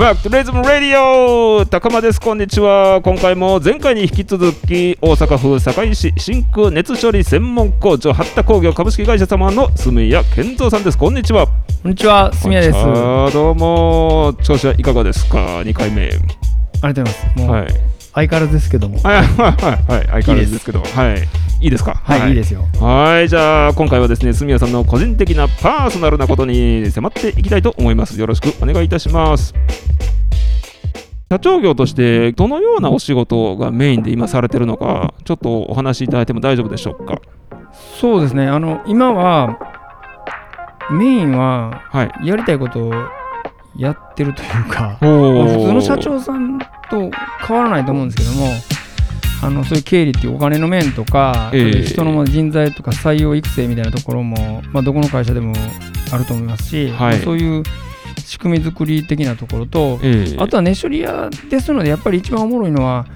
ファクトレズムラディオ高間です。こんにちは。今回も前回に引き続き大阪府堺市真空熱処理専門工場八田工業株式会社様の住谷健三さんです。こんにちは。こんにちは、すみやです。ありがとどうも。調子はいかがですか？二回目。うございます。もう、はい相変わらずですけども。はいはいはいはい相変わらずですけどはい。いいですか？はい、い、いですよ。はいじゃあ今回はですね住谷さんの個人的なパーソナルなことに迫っていきたいと思います。よろしくお願いいたします。社長業としてどのようなお仕事がメインで今されてるのかちょっとお話しいただいても大丈夫でしょうか？そうですね。あの、今は、メインは、はい。やりたいことをやってるというか、普通の社長さんと変わらないと思うんですけども、あのそういう経理っていうお金の面とか、ええ。そういう人の人材とか採用育成みたいなところも、まあ、どこの会社でもあると思いますし、はい。まあそういう仕組み作り的なところと、ええ。あとは熱処理屋ですので、やっぱり一番おもろいのは、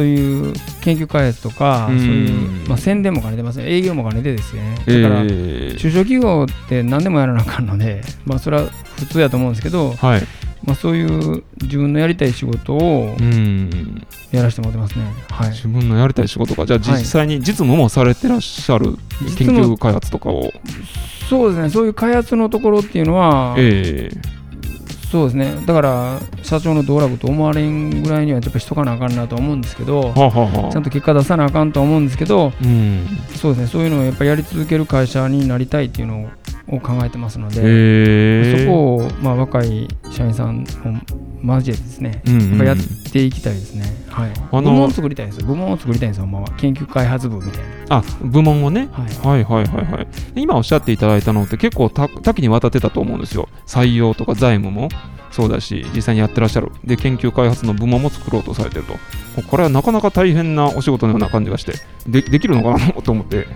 そういう研究開発とか、うん。そういう、まあ、宣伝も兼ねてますね、営業も兼ねてですね。えだから、え中小企業って何でもやらなあかんので、まあ、それは普通やと思うんですけど、はい。まあ、そういう自分のやりたい仕事をうん。やらせてもらってますね。はい、自分のやりたい仕事か。じゃあはい。実際に実務もされてらっしゃる研究開発とかを。そうですね、そういう開発のところっていうのは、えそうですね、だから社長の道楽と思われんぐらいにはやっぱしとかなあかんなとは思うんですけど、えはあはちゃんと結果出さなあかんとは思うんですけど、うん。そうですね、そういうのをやっぱりやり続ける会社になりたいっていうのを考えてますので、ええそこを、まあ、若い社員さんも交えてですね、うんうんやっぱやっていきたいですね。はい。あの部門を作りたいですよ。部門を作りたいんですよ、まは。研究開発部みたいあ部門をねな。はい。はいはいはいはい今おっしゃっていただいたのって結構多多岐にわたってたと思うんですよ採用とか財務もそうだし実際にやってらっしゃるで研究開発の部門も作ろうとされてるとこれはなかなか大変なお仕事のような感じがしてでできるのかなと思って、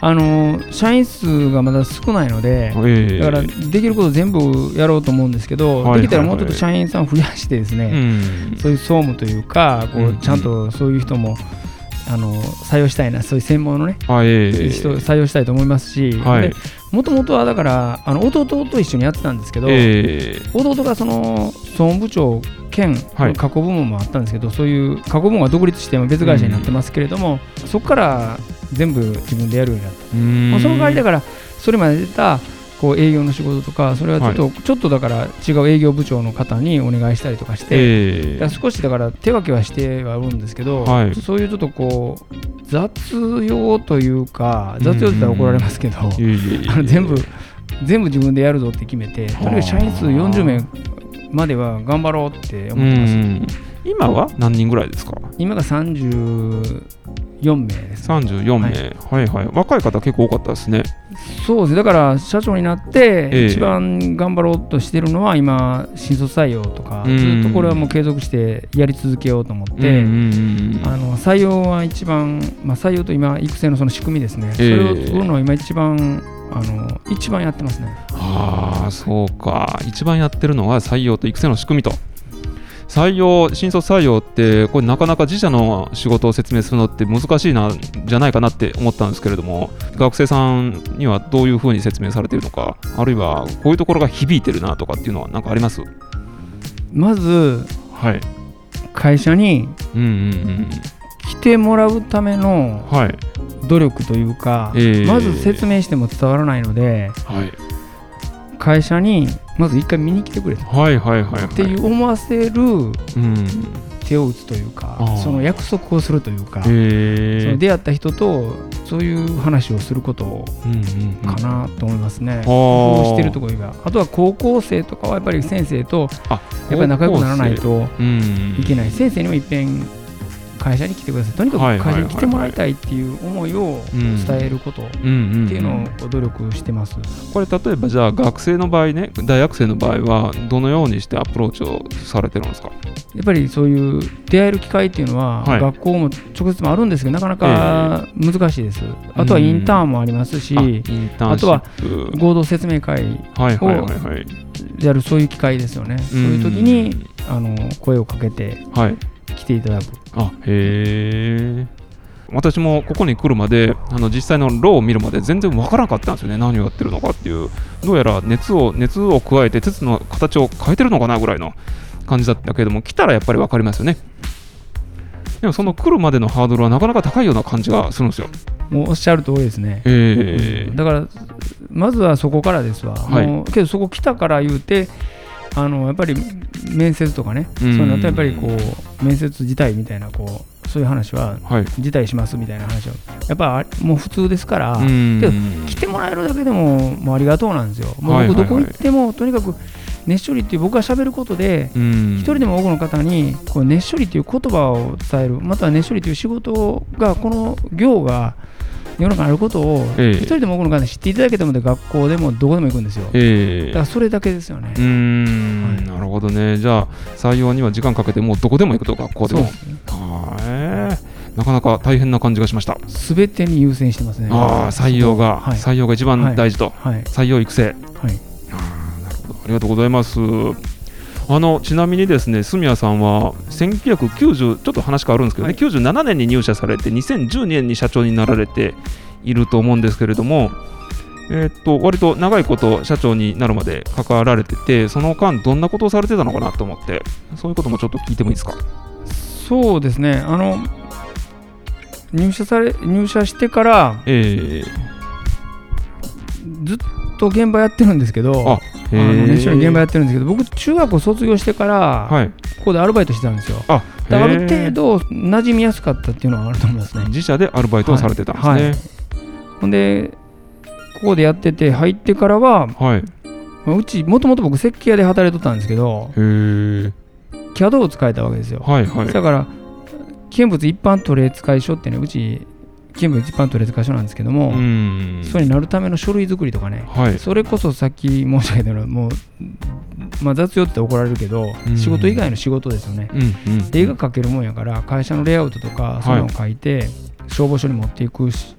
あのー社員数がまだ少ないので、ええ。だからできること全部やろうと思うんですけど、できたらもうちょっと社員さん増やしてですうね、ん。そういう総務というか、こうちゃんとそういう人も、あの採用したいな、そういう専門のね、人を採用したいと思いますし、はい。もともとはだから、あの弟と一緒にやってたんですけど、ええ。弟がその総務部長兼はい。加工部門もあったんですけど、そういう加工部門が独立して今別会社になってますけれども、そこから全部自分でやるようになった、うん。まあ、その代わりだからそれまで出たこう営業の仕事とかそれはちょっと、ちょっとだから違う営業部長の方にお願いしたりとかして、ええ。だ少しだから手分けはしてはおるんですけど、はい。そういうちょっとこう雑用というか雑用って言ったら怒られますけど、全部全部自分でやるぞって決めて、とにかく社員数40名までは頑張ろうってう思ってます。ん。今は何人ぐらいですか？今が34名です。34名、はい、はい若い方結構多かったですね。そうですね、だから社長になって、ええ。一番頑張ろうとしてるのは、今、新卒採用とか、うん。ずっとこれはもう継続してやり続けようと思って、あの採用は一番、まあ、採用と今、育成のその仕組みですね、そえ。えれを作るのは今、一番、あの一番やってますね。ああそうか。一番やってるのは採用と育成の仕組みと採用新卒採用ってこれなかなか自社の仕事を説明するのって難しいなじゃないかなって思ったんですけれども学生さんにはどういうふうに説明されているのかあるいはこういうところが響いてるなとかっていうのは何かあります？まずはい。会社にうんうん来てもらうための努力というか、ええ。まず説明しても伝わらないのではい。会社にまず一回見に来てくれと、はいはいはいはい。っていう思わせるうん手を打つというかその約束をするというか、その出会った人とそういう話をすることかなと思いますね。あ。ー工夫してるところがあとは高校生とかはやっぱり先生とあやっぱり仲良くならないとうん。いけない。先生にもいっぺん会社に来てください。とにかく会社に来てもらいたいっていう思いをうん伝えることっていうのを努力してます。これ例えばじゃあ学生の場合ね大学生の場合はどのようにしてアプローチをされてるんですか？やっぱりそういう出会える機会っていうのは、はい。学校も直接もあるんですけどなかなか難しいです。あとはインターンもありますし、あインターンシップ。合同説明会はいはいはいはい。であるそういう機会ですよね。そういう時にあの声をかけてはい来ていただく。あへえ私もここに来るまであの実際のローを見るまで全然わからなかったんですよね。何をやってるのかっていう。どうやら熱を熱を加えて鉄の形を変えてるのかなぐらいの感じだったけども来たらやっぱり分かりますよね。でもその来るまでのハードルはなかなか高いような感じがするんですよ。もうおっしゃる通りですね。えだから、まずはそこからですわ。はい。もうけど、そこ来たから言うて、あのやっぱり面接とかね、うん。そういうのってやっぱりこう面接自体みたいなこう、そういう話ははい。辞退しますみたいな話は、やっぱあもう普通ですから、うん。けど来てもらえるだけでももうありがとうなんですよ。もう僕、どこ行っても、とにかく熱処理っていう僕が喋ることで、うん。一人でも多くの方にこう熱処理という言葉を伝える、または熱処理という仕事が、この業が世の中にあることを、ええ一人でも多くの方に知っていただけたので、学校でもどこでも行くんですよ。ええだからそれだけですよねうー。ん、はいなるほどね。じゃあ、採用には時間かけて、もうどこでも行くと、学校でも。そう。はいなかなか大変な感じがしました。すべてに優先してますね。ああ、採用が、はい。採用が一番大事と。はい。採用育成。はい。あーなるほど。ありがとうございます。あのちなみにですね、住谷さんは1990、ちょっと話変わるんですけどね、はい97年に入社されて、2010年に社長になられていると思うんですけれども、えーっと割と長いこと社長になるまで関わられてて、その間、どんなことをされてたのかなと思って、そういうこともちょっと聞いてもいいですか？そうですね。あの、入社され、入社してから、えずっと現場やってるんですけど、ああの熱心に現場やってるんですけど、僕、中学校卒業してから、はい、ここでアルバイトしてたんですよ。あだからある程度馴染みやすかったっていうのはあると思いますね。自社でアルバイトをされてたんですね。はいほんで、ここでやってて、入ってからは、はい、まあうち、もともと僕、設計屋で働いてたんですけど、へー CAD を使えたわけですよ。はい、はい。だから、見物一般取扱書ってね、うち、見物一般取扱書なんですけども、うんそれになるための書類作りとかね、はい、それこそさっき申し上げたような、もう、まあ、雑用って怒られるけど、うん仕事以外の仕事ですよね。絵が描けるもんやから、会社のレイアウトとか、そういうのを書いて、消防署に持っていくし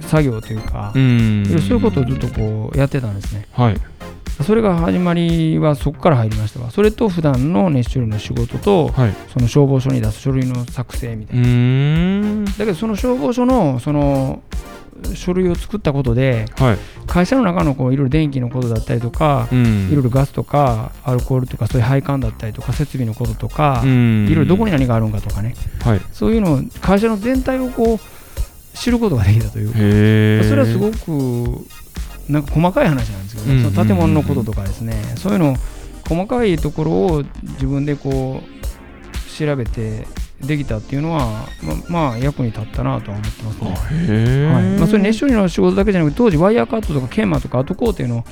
作業というか、うそういうことをずっとこうやってたんですね。はい、それが始まりはそこから入りましたわ。それと普段の熱処理の仕事と、はい。その消防署に出す書類の作成みたいうな。だけどその消防署のその書類を作ったことで、はい。会社の中のこういろいろ電気のことだったりとか、うん。いろいろガスとかアルコールとかそういう配管だったりとか設備のこととか、うん。いろいろどこに何があるんかとかね、はい。そういうのを会社の全体をこう知ることができたというか。それはすごくなんか細かい話なんですけどね、うんその建物のこととかですね、そういうの細かいところを自分でこう調べてできたっていうのは、ままあ役に立ったなとは思ってますね。はいまあ、それ熱処理の仕事だけじゃなくて当時ワイヤーカットとか研磨とか後工程の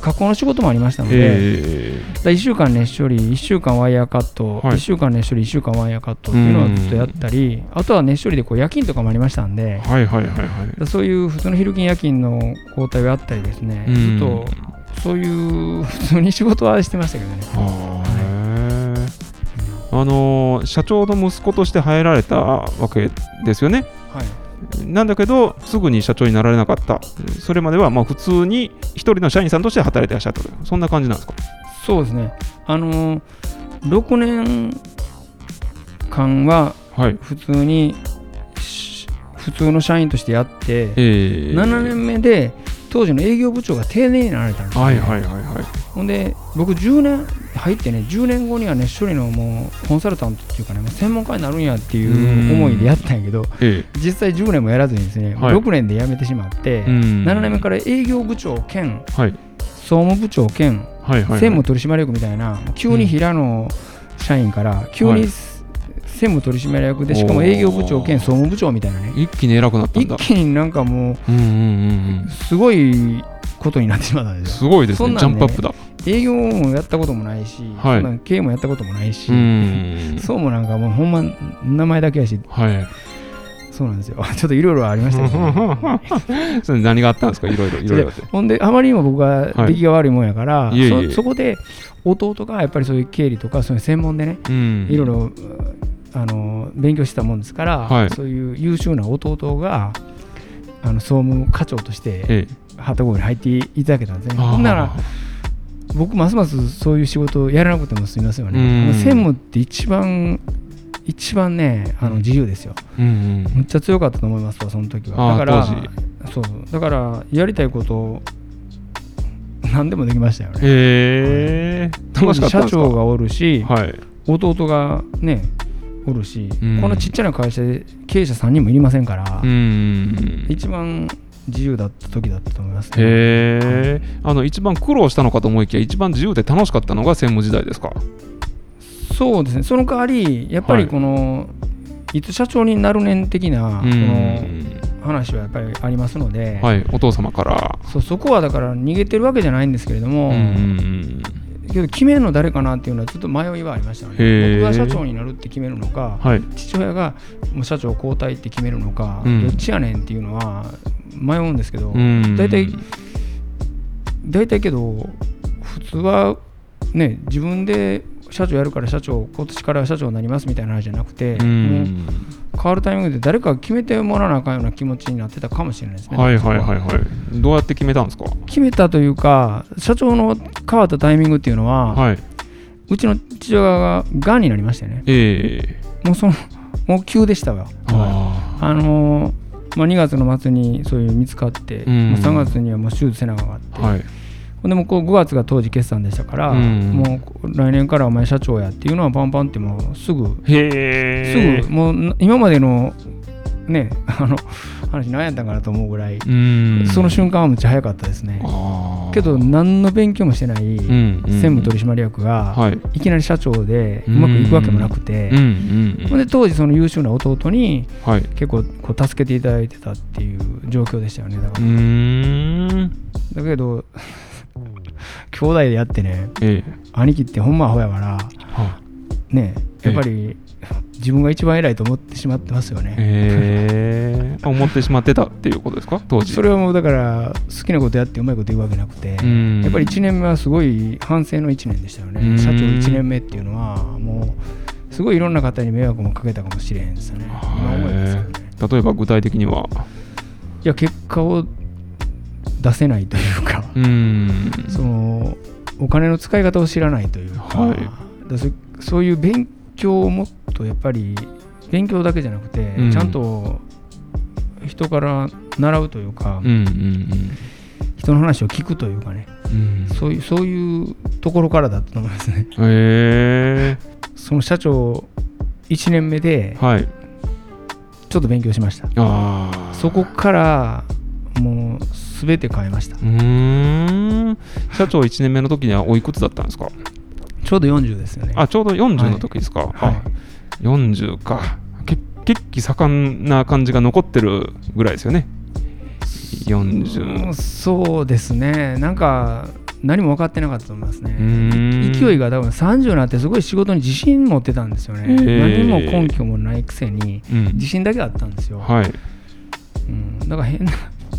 加工の仕事もありましたので、えだ1週間熱処理1週間ワイヤーカット、はい1週間熱処理1週間ワイヤーカットっていうのはずっとやったりあとは熱処理でこう夜勤とかもありましたんでえ。はいはいはいはい。だそういう普通の昼勤夜勤の交代があったりですね、ずっとそういう普通に仕事はしてましたけどね。あのー社長の息子として入られたわけですよね。はいなんだけど、すぐに社長になられなかった。それまではまあ普通に一人の社員さんとして働いてらっしゃったという、そんな感じなんですか？そうですねあの6年間ははい。普通にし普通の社員としてやって、ええ7年目で当時の営業部長が定年になられたんですよ、はいはいはいはい。ほんで僕10年入ってね10年後には熱処理のもうコンサルタントっていうかねもう専門家になるんやっていう思いでやったんやけどえ実際10年もやらずにですね、はい。6年で辞めてしまって、えうん。7年目から営業部長兼はい。総務部長兼はいはいはい。専務取締役みたいな急に平野社員から急にはい。専務取締役でしかも営業部長兼総務部長みたいなね。一気に偉くなったんだ。一気になんかもうんうんうんうん。う。すごいことになってしまったんですよ。すごいですね。ねジャンプアップだ。営業もやったこともないし、はいそん経営もやったこともないし、うん。そうもなんかもうほんま名前だけやし、はい。そうなんですよ。ちょっといろいろありましたけど、ね、それ何があったんですか？いろいろいろいろって。ほんで、あまりにも僕が出来が悪いもんやから、いえいえそそこで弟がやっぱりそういう経理とか、そういう専門でね、うんいろいろあの勉強してたもんですから、はいそういう優秀な弟があの総務課長としてええ。旗号に入っていただけたんですね。ほんなら僕ますますそういう仕事をやらなくても済みますよね。専務って一番一番ねあの自由ですよ。うんうん。むっちゃ強かったと思いますわその時は。だから当そうだからやりたいことを何でもできましたよね。へえ。楽しかった社長がおるし、はい。弟がねおるし、うんこのちっちゃな会社で経営者3人もいりませんから、うん一番自由だった時だったと思いますね。へえあの一番苦労したのかと思いきや一番自由で楽しかったのが専務時代ですか？そうですね。その代わりやっぱりこの、い、つ社長になるねん的なうこのん話はやっぱりありますので、はい。お父様から。そうそこはだから逃げてるわけじゃないんですけれども、けど決めるの誰かなっていうのはちょっと迷いはありましたね僕が社長になるって決めるのか、はい。父親がもう社長交代って決めるのか、うん。どっちやねんっていうのは迷うんですけど、うん。大体大体けど普通はね自分で社長やるから社長今年から社長になりますみたいな話じゃなくて、うもうん変わるタイミングで誰かが決めてもらわなあかんような気持ちになってたかもしれないですね。はいはいはいはい。どうやって決めたんですか？決めたというか社長の変わったタイミングっていうのは、はい。うちの父親ががんになりましてね。ええ。もうそのもう急でしたわ。ああのーまあ、2月の末にそういう見つかって、うん。まあ3月にはもう手術せなあかって、あはい。ほんでもうこう5月が当時決算でしたから、うん。もう来年からお前社長やっていうのはパンパンってもうすぐ、すぐもうな今までのねあの話何やったんかなと思うぐらい、うん。その瞬間はむっちゃ早かったですね。けど何の勉強もしてない専務取締役が、はい。いきなり社長でうまくいくわけもなくて、で当時その優秀な弟にはい。結構こう助けていただいてたっていう状況でしたよねだかうら、だけど兄弟でやってねええ。兄貴ってほんまアホやからはねやっぱり自分が一番偉いと思ってしまってますよね、ええ思ってしまってたっていうことですか？当時。それはもうだから好きなことやってうまいこと言うわけなくて、うん。やっぱり1年目はすごい反省の1年でしたよね、うん。社長1年目っていうのはもうすごいいろんな方に迷惑もかけたかもしれへんですよね。今思いますよね。例えば具体的には？いや結果を出せないというか、そのお金の使い方を知らないというか,、はい。だそそういう勉強をもっとやっぱり勉強だけじゃなくて、うん。ちゃんと人から習うというか、うんうん人の話を聞くというかね。うん。うんそういうそういうところからだったと思いますね。へえその社長1年目ではい。ちょっと勉強しました。そこからもう全て変えました。社長1年目の時にはおいくつだったんですか？ちょうど40ですよね。あちょうど40の時ですか、はい。あ40か。け血気盛んな感じが残ってるぐらいですよね。40うんそうですね。なんか何も分かってなかったと思いますね。ん。勢いが多分30になってすごい仕事に自信持ってたんですよね、何も根拠もないくせにうん。自信だけあったんですよ、はい。うん、だから変な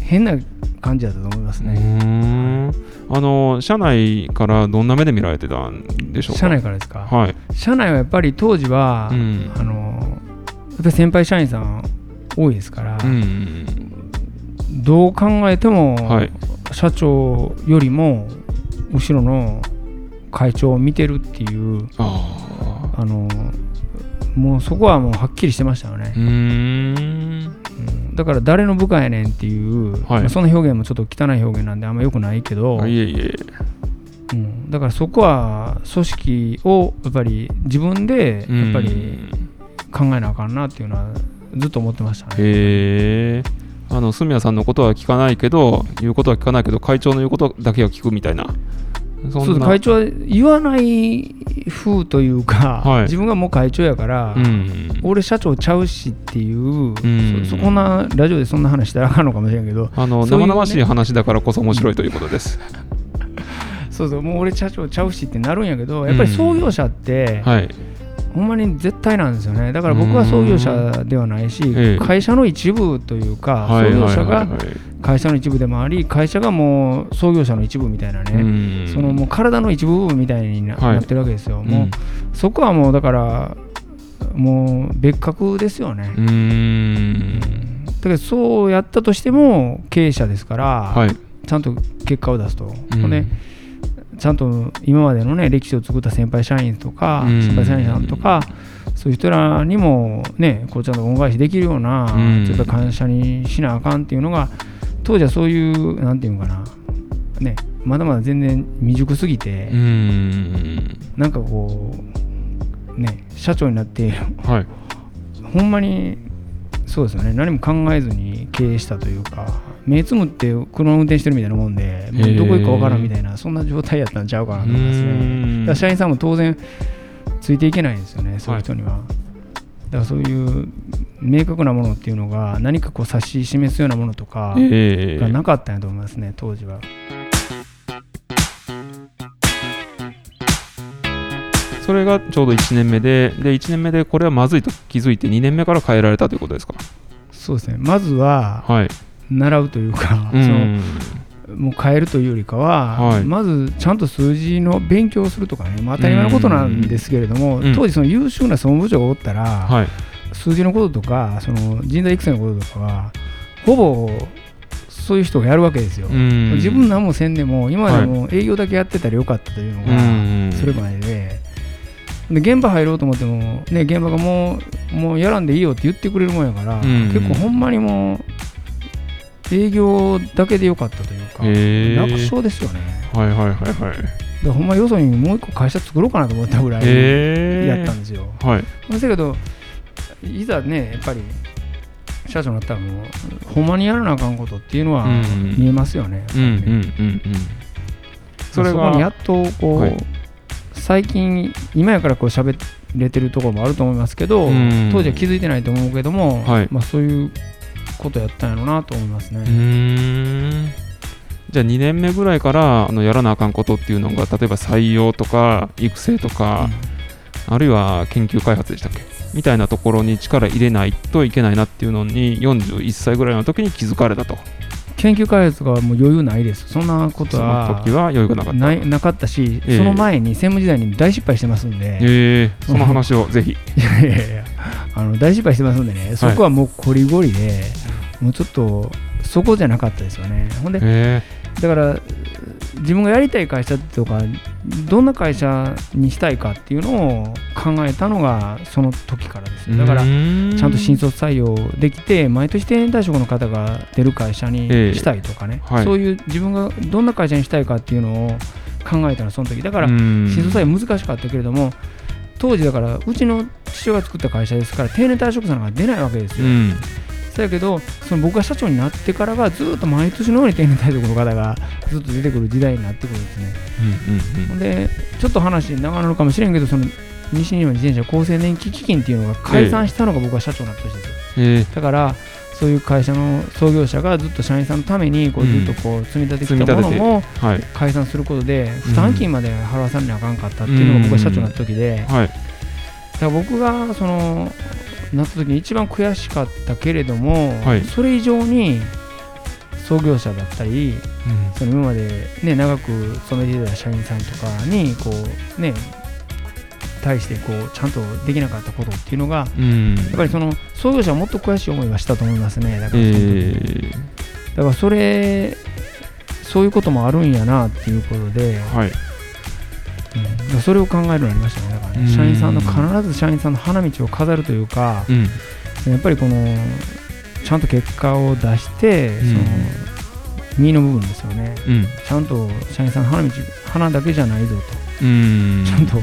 変な感じだと思いますうね、あの社内からどんな目で見られてたんでしょうか？社内からですか、はい。社内はやっぱり当時は、うん。あのやっぱり先輩社員さん多いですから、うんどう考えても、はい。社長よりも後ろの会長を見てるっていうああのもうそこはもうはっきりしてましたよね。ーう、ーんうん。だから誰の部下やねんっていう、はい。まあその表現もちょっと汚い表現なんであんま良くないけど、あいえいえ。うん、だからそこは組織をやっぱり自分でやっぱり考えなあかんなっていうのはずっと思ってましたね。あの住谷さんのことは聞かないけど言うことは聞かないけど会長の言うことだけは聞くみたいなそそう会長は言わない風というか、はい。自分がもう会長やから、うん。俺社長ちゃうしっていう、ん。そそこんなラジオでそんな話したらあかんのかもしれんけどあのね。生々しい話だからこそ面白いということです。そうそうもう俺社長ちゃうしってなるんやけどやっぱり創業者って、はい。ほんまに絶対なんですよね。だから僕は創業者ではないし、ええ。会社の一部というか、はい創業者が会社の一部でもあり会社がもう創業者の一部みたいなね、うん。そのもう体の一部分みたいにな,、はい。ってるわけですよ、うん。もうそこはもうだからもう別格ですよね、うーん。だけどそうやったとしても経営者ですから、はい。ちゃんと結果を出すと、うん。ほんでちゃんと今までのね歴史を作った先輩社員とか、うん。先輩社員さんとかそういう人らにもねこうちゃんと恩返しできるような、うん。ちょっと感謝にしなあかんっていうのが当時はそういうなんていうのかなねまだまだ全然未熟すぎて、うーん。なんかこうね社長になってはい。ほんまにそうですよね。何も考えずに経営したというか目つむって車運転してるみたいなもんでもうどこ行くか分からんみたいなそんな状態やったんちゃうかなと思いますね。社員さんも当然ついていけないんですよねそういう人には、だからそういう明確なものっていうのが何かこう指し示すようなものとかええがなかったんやと思いますね当時は。それがちょうど1年目でで1年目でこれはまずいと気づいて2年目から変えられたということですか？そうですね。まずははい習うというか、うそのんもう変えるというよりかは、はい。まずちゃんと数字の勉強をするとかね、まあ、当たり前のことなんですけれども、うん。当時その優秀な総務部長がおったら、はい。数字のこととかその人材育成のこととかはほぼそういう人がやるわけですよ、うん。自分何もせんでも今までも営業だけやってたらよかったというのうがん。それまでで。で現場入ろうと思っても、ね、現場がもうもうやらんでいいよって言ってくれるもんやから、ん。結構ほんまにもう営業だけでよかったというか、へえ楽勝ですよね。はいはいはいはい。でほんまよそにもう一個会社作ろうかなと思ったぐらいやったんですよ。はい。だけどいざねやっぱり社長になったらもうほんまにやらなあかんことっていうのはうん。見えますよね。うんうんやっぱりね。うんうんそれがそこにやっとこう、はい。最近今やからこう喋れてるところもあると思いますけど、うん。当時は気づいてないと思うけども、はい。まあ、そういうことやったんやろうなと思いますね。うーん。じゃあ2年目ぐらいからあのやらなあかんことっていうのが例えば採用とか育成とか、あるいは研究開発でしたっけ？みたいなところに力入れないといけないなっていうのに41歳ぐらいの時に気づかれたと。研究開発がもう余裕ないです。そんなことそのは時は余裕がなかった。なかったし、ええ。その前に専務時代に大失敗してますんで、ええ。その話をぜひ。いやいやいやあの大失敗してますんでね、そこはもうこりごりで、もうちょっとそこじゃなかったですよね。ほんで、え。だから自分がやりたい会社とかどんな会社にしたいかっていうのを考えたのがその時からですだからちゃんと新卒採用できて毎年定年退職の方が出る会社にええ。したいとかね、はい。そういう自分がどんな会社にしたいかっていうのを考えたのはその時。だからうん。新卒採用難しかったけれども当時だからうちの父親が作った会社ですから定年退職者なんか出ないわけですよ、うん。そやけどその僕が社長になってからがずっと毎年のように定年退職の方がずっと出てくる時代になってくるんですね。うんうんほんでちょっと話長なるかもしれんけどその西日本自転車厚生年金基金っていうのが解散したのが僕が社長になった年ですよ、うんえ。だからそういう会社の創業者がずっと社員さんのためにこううんずっとこう積み立ててきたものも解散することで負担金まで払わされなあかんかったっていうのが僕が社長になった時で、はい。だから僕がそのなった時に一番悔しかったけれども、はい。それ以上に創業者だったりその今まで、ね、長く勤めていた社員さんとかにこう、ね、対してこうちゃんとできなかったことっていうのがうん。やっぱりその創業者はもっと悔しい思いはしたと思いますね。だからえだからそれそういうこともあるんやなっていうことで、えはい。うん。それを考えるようになりましたね。だからうん。ね社員さんの必ず社員さんの花道を飾るというかうん。やっぱりこのちゃんと結果を出して、うん。その身の部分ですよね。うん。ちゃんと社員さんの花道花だけじゃないぞと。うん。ちゃんと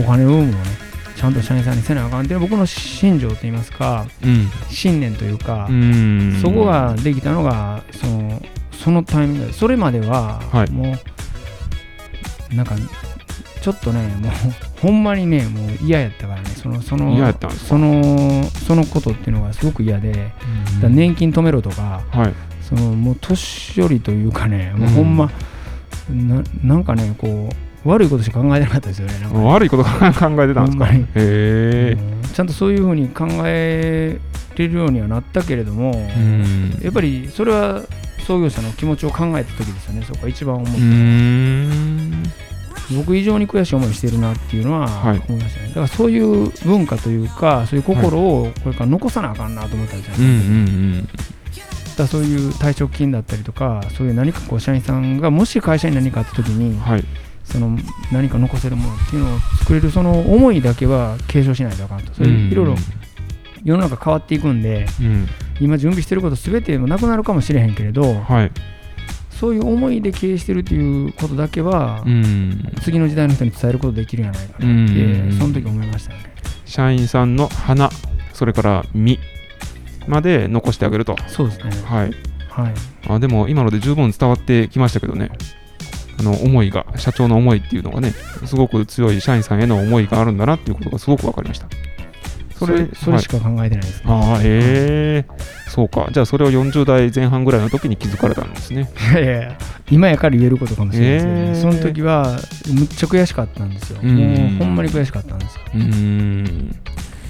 お金の部分をねちゃんと社員さんにせなあかんっていう僕の信条といいますかうん。信念というか、うん。そこができたのがそのそのタイミングでそれまでははい。もう、なんかちょっとねもうほんまにねもう嫌やったからねそのそのそのそのことっていうのがすごく嫌で、だから年金止めろとかはい。そのもう年寄りというかねもうほんま、ななんかねこう悪いことしか考えてなかったですよね。悪いこと考えてたんですか？へえ。うん。ちゃんとそういうふうに考えれるようにはなったけれども、うん。やっぱりそれは創業者の気持ちを考えた時ですよね、そこが一番思う、うーん。僕以上に悔しい思いをしているなっていうのははい。思いましたね。だからそういう文化というか、そういう心をこれから残さなあかんなと思ったんですよね。うんうん。だそういう退職金だったりとか、そういう何かこう社員さんがもし会社に何かあった時にうん、はいその何か残せるものっていうのを作れるその思いだけは継承しないとあかんと。それいろいろ世の中変わっていくんで、うん。今準備してること全てもなくなるかもしれへんけれど、はい。そういう思いで経営してるっていうことだけは、うん。次の時代の人に伝えることできるんじゃないかなって、うん。その時思いましたよね。社員さんの花それから実まで残してあげると。そうですね。はい。はい。あでも今ので十分伝わってきましたけどねあの思いが社長の思いっていうのがねすごく強い社員さんへの思いがあるんだなっていうことがすごく分かりました。それそれしか考えてないですね、ああへえ。そうか。じゃあそれを40代前半ぐらいの時に気づかれたんですね。いやいや今やから言えることかもしれないですけどね、え。ーその時はむっちゃ悔しかったんですよ、うん。もうほんまに悔しかったんですよ。うーん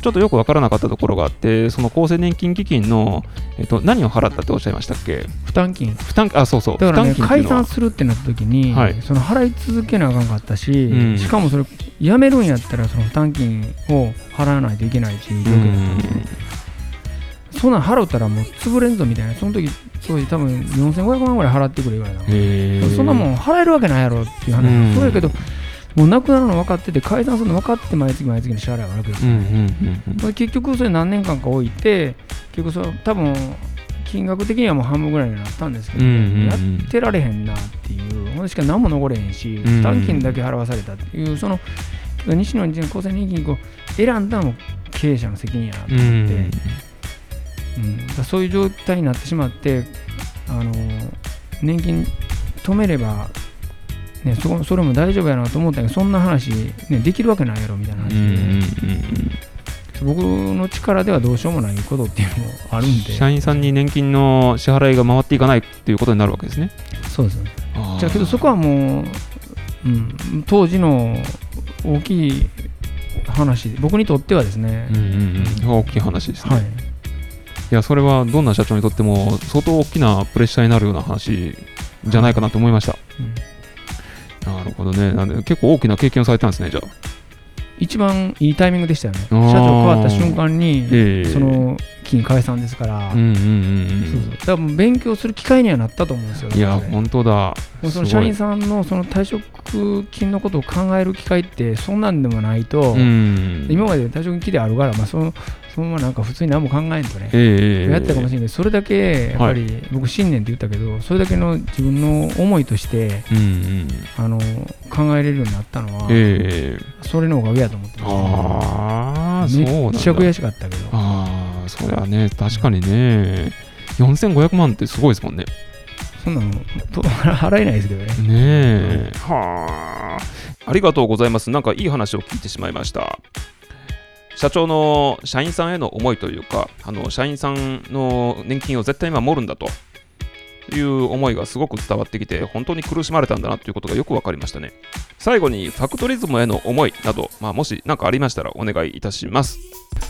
ちょっとよく分からなかったところがあってその厚生年金基金の、えっと、何を払ったっておっしゃいましたっけ？負担金。負担あそうそう。だからね解散するってなった時に、はい。その払い続けなあかんかったし、うん。しかもそれ辞めるんやったらその負担金を払わないといけないっていうったんで、そんなん払ったらもう潰れんぞみたいな。その時当時多分4500万ぐらい払ってくれ言われたのへー。そんなもん払えるわけないやろっていう話、うん。そうやけどもうなくなるの分かってて解散するの分かって毎月毎月に支払いがあるわけです。よ、うんうんうんうん。これ結局それ何年間か置いて結局その多分金額的にはもう半分ぐらいになったんですけど、うんうんうん。やってられへんなっていうほんでしか何も残れへんしん負担金だけ払わされたっていうその西野人厚生年金を選んだのも経営者の責任やなとう思って、ん。うん。だからそういう状態になってしまってあの年金止めれば、ね、そこそれも大丈夫やなと思ったけどそんな話、ね、できるわけないやろみたいな話うんうんで、うん。僕の力ではどうしようもないことっていうのもあるんで。社員さんに年金の支払いが回っていかないっていうことになるわけですね。そうです。ねじゃあけどそこはもう、うん、当時の大きい話僕にとってはですね。うん、うんうん、大きい話ですね。はい。い、や、それはどんな社長にとっても相当大きなプレッシャーになるような話じゃないかなと思いました。うんなるほどね。なんで結構大きな経験をされたんですね、じゃあ。一番いいタイミングでしたよねあー社長変わった瞬間に、ええその金解散ですから、多分勉強する機会にはなったと思うんですようん。いや、本当だ。もうその社員さんのその退職金のことを考える機会ってそんなんでもないと、うん。今まで退職金であるから、まあ、そのそのままなんか普通に何も考えんとね、ええやったかもしれないけどそれだけやっぱり僕信念って言ったけど、それだけの自分の思いとしてうんうん。あの考えれるようになったのは、ええそれのおかげやと思ってます、ああ、そうなんだ。めっちゃ悔しかったけど。ああ、そりゃね、確かにね。4500万ってすごいですもんね。そんなのと 払えないですけどねねえ。はあ。ありがとうございます。なんかいい話を聞いてしまいました。社長の社員さんへの思いというか、あの社員さんの年金を絶対守るんだという思いがすごく伝わってきて、本当に苦しまれたんだなということがよく分かりましたね。最後にファクトリズムへの思いなど、まあ、もし何かありましたらお願いいたします。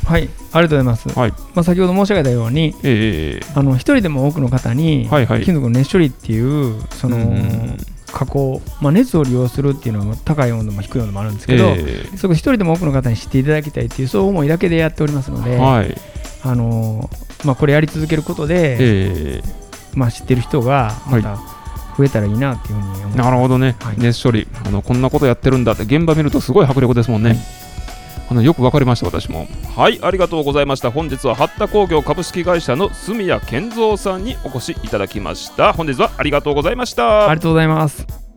はいありがとうございます、はい。まあ、先ほど申し上げたようにええあの一人でも多くの方に、はいはい金属の熱処理っていうその、うん加工、まあ、熱を利用するっていうのは高い温度も低い温度もあるんですけど、えそこ一人でも多くの方に知っていただきたいっていうそう思いだけでやっておりますので、えはい。あのまあ、これやり続けることで、ええまあ、知ってる人がまた増えたらいいなっていうふうに思って、なるほどね、はい。熱処理あのこんなことやってるんだって。現場見るとすごい迫力ですもんね、あのよくわかりました私も。はいありがとうございました。本日は八田工業株式会社の住谷健三さんにお越しいただきました。本日はありがとうございました。ありがとうございます。